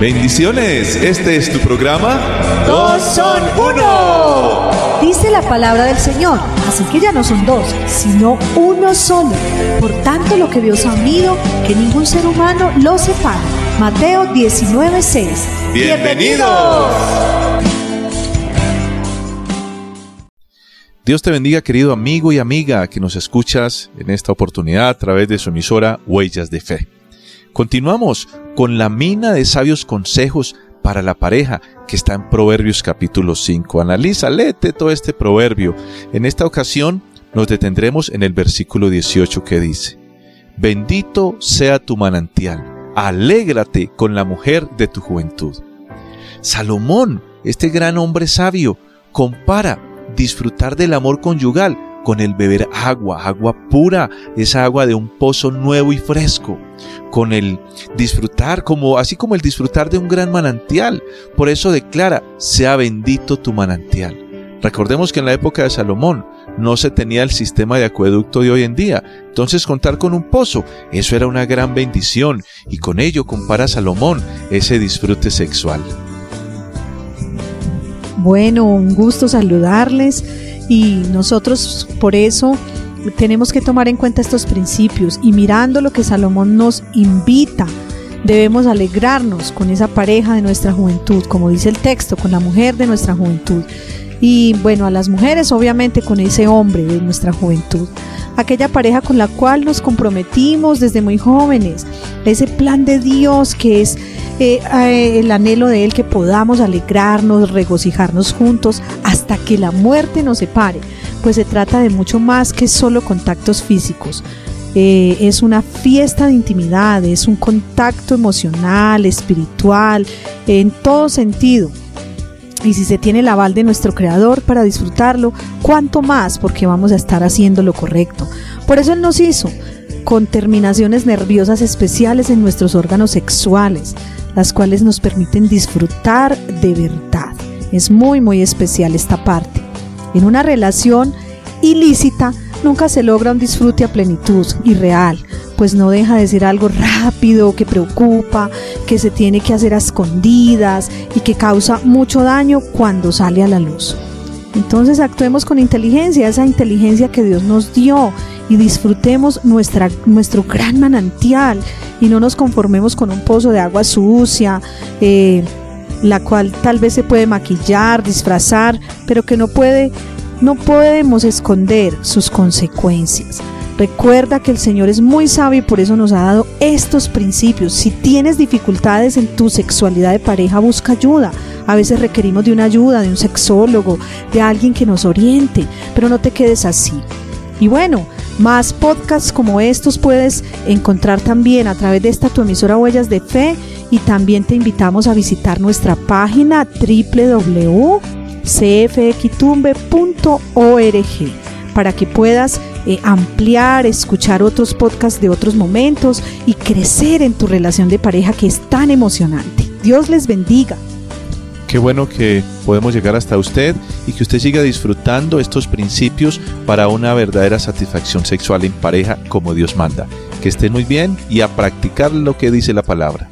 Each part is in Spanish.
Bendiciones, este es tu programa. Dos son uno. Dice la palabra del Señor, así que ya no son dos, sino uno solo. Por tanto, lo que Dios ha unido, que ningún ser humano lo separe. Mateo 19:6. Bienvenidos. Dios te bendiga, querido amigo y amiga que nos escuchas en esta oportunidad a través de su emisora Huellas de Fe. Continuamos con la mina de sabios consejos para la pareja que está en Proverbios capítulo 5. Analiza, léete todo este proverbio. En esta ocasión nos detendremos en el versículo 18 que dice, Bendito sea tu manantial, alégrate con la mujer de tu juventud. Salomón, este gran hombre sabio, compara disfrutar del amor conyugal con el beber agua, agua pura, esa agua de un pozo nuevo y fresco, con el disfrutar como así como el disfrutar de un gran manantial. Por eso declara, sea bendito tu manantial. Recordemos que en la época de Salomón no se tenía el sistema de acueducto de hoy en día. Entonces contar con un pozo, eso era una gran bendición y con ello compara Salomón ese disfrute sexual. Bueno, un gusto saludarles y nosotros por eso tenemos que tomar en cuenta estos principios y mirando lo que Salomón nos invita, debemos alegrarnos con esa pareja de nuestra juventud, como dice el texto, con la mujer de nuestra juventud. Y bueno, a las mujeres obviamente con ese hombre de nuestra juventud, aquella pareja con la cual nos comprometimos desde muy jóvenes, ese plan de Dios que es eh, eh, el anhelo de Él que podamos alegrarnos, regocijarnos juntos hasta que la muerte nos separe, pues se trata de mucho más que solo contactos físicos. Eh, es una fiesta de intimidad, es un contacto emocional, espiritual, en todo sentido. Y si se tiene el aval de nuestro Creador para disfrutarlo, ¿cuánto más? Porque vamos a estar haciendo lo correcto. Por eso Él nos hizo con terminaciones nerviosas especiales en nuestros órganos sexuales, las cuales nos permiten disfrutar de verdad. Es muy, muy especial esta parte. En una relación ilícita nunca se logra un disfrute a plenitud y real, pues no deja de ser algo rápido, que preocupa, que se tiene que hacer a escondidas y que causa mucho daño cuando sale a la luz. Entonces actuemos con inteligencia, esa inteligencia que Dios nos dio y disfrutemos nuestra, nuestro gran manantial y no nos conformemos con un pozo de agua sucia, eh, la cual tal vez se puede maquillar, disfrazar, pero que no puede, no podemos esconder sus consecuencias. Recuerda que el Señor es muy sabio y por eso nos ha dado estos principios. Si tienes dificultades en tu sexualidad de pareja, busca ayuda. A veces requerimos de una ayuda, de un sexólogo, de alguien que nos oriente, pero no te quedes así. Y bueno, más podcasts como estos puedes encontrar también a través de esta tu emisora Huellas de Fe y también te invitamos a visitar nuestra página www.cfxtumbe.org para que puedas eh, ampliar, escuchar otros podcasts de otros momentos y crecer en tu relación de pareja que es tan emocionante. Dios les bendiga. Qué bueno que podemos llegar hasta usted y que usted siga disfrutando estos principios para una verdadera satisfacción sexual en pareja como Dios manda. Que esté muy bien y a practicar lo que dice la palabra.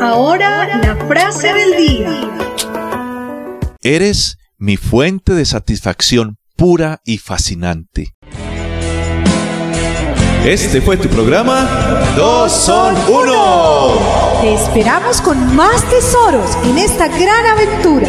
Ahora la frase del día. Eres mi fuente de satisfacción pura y fascinante. Este fue tu programa Dos son uno. Te esperamos con más tesoros en esta gran aventura.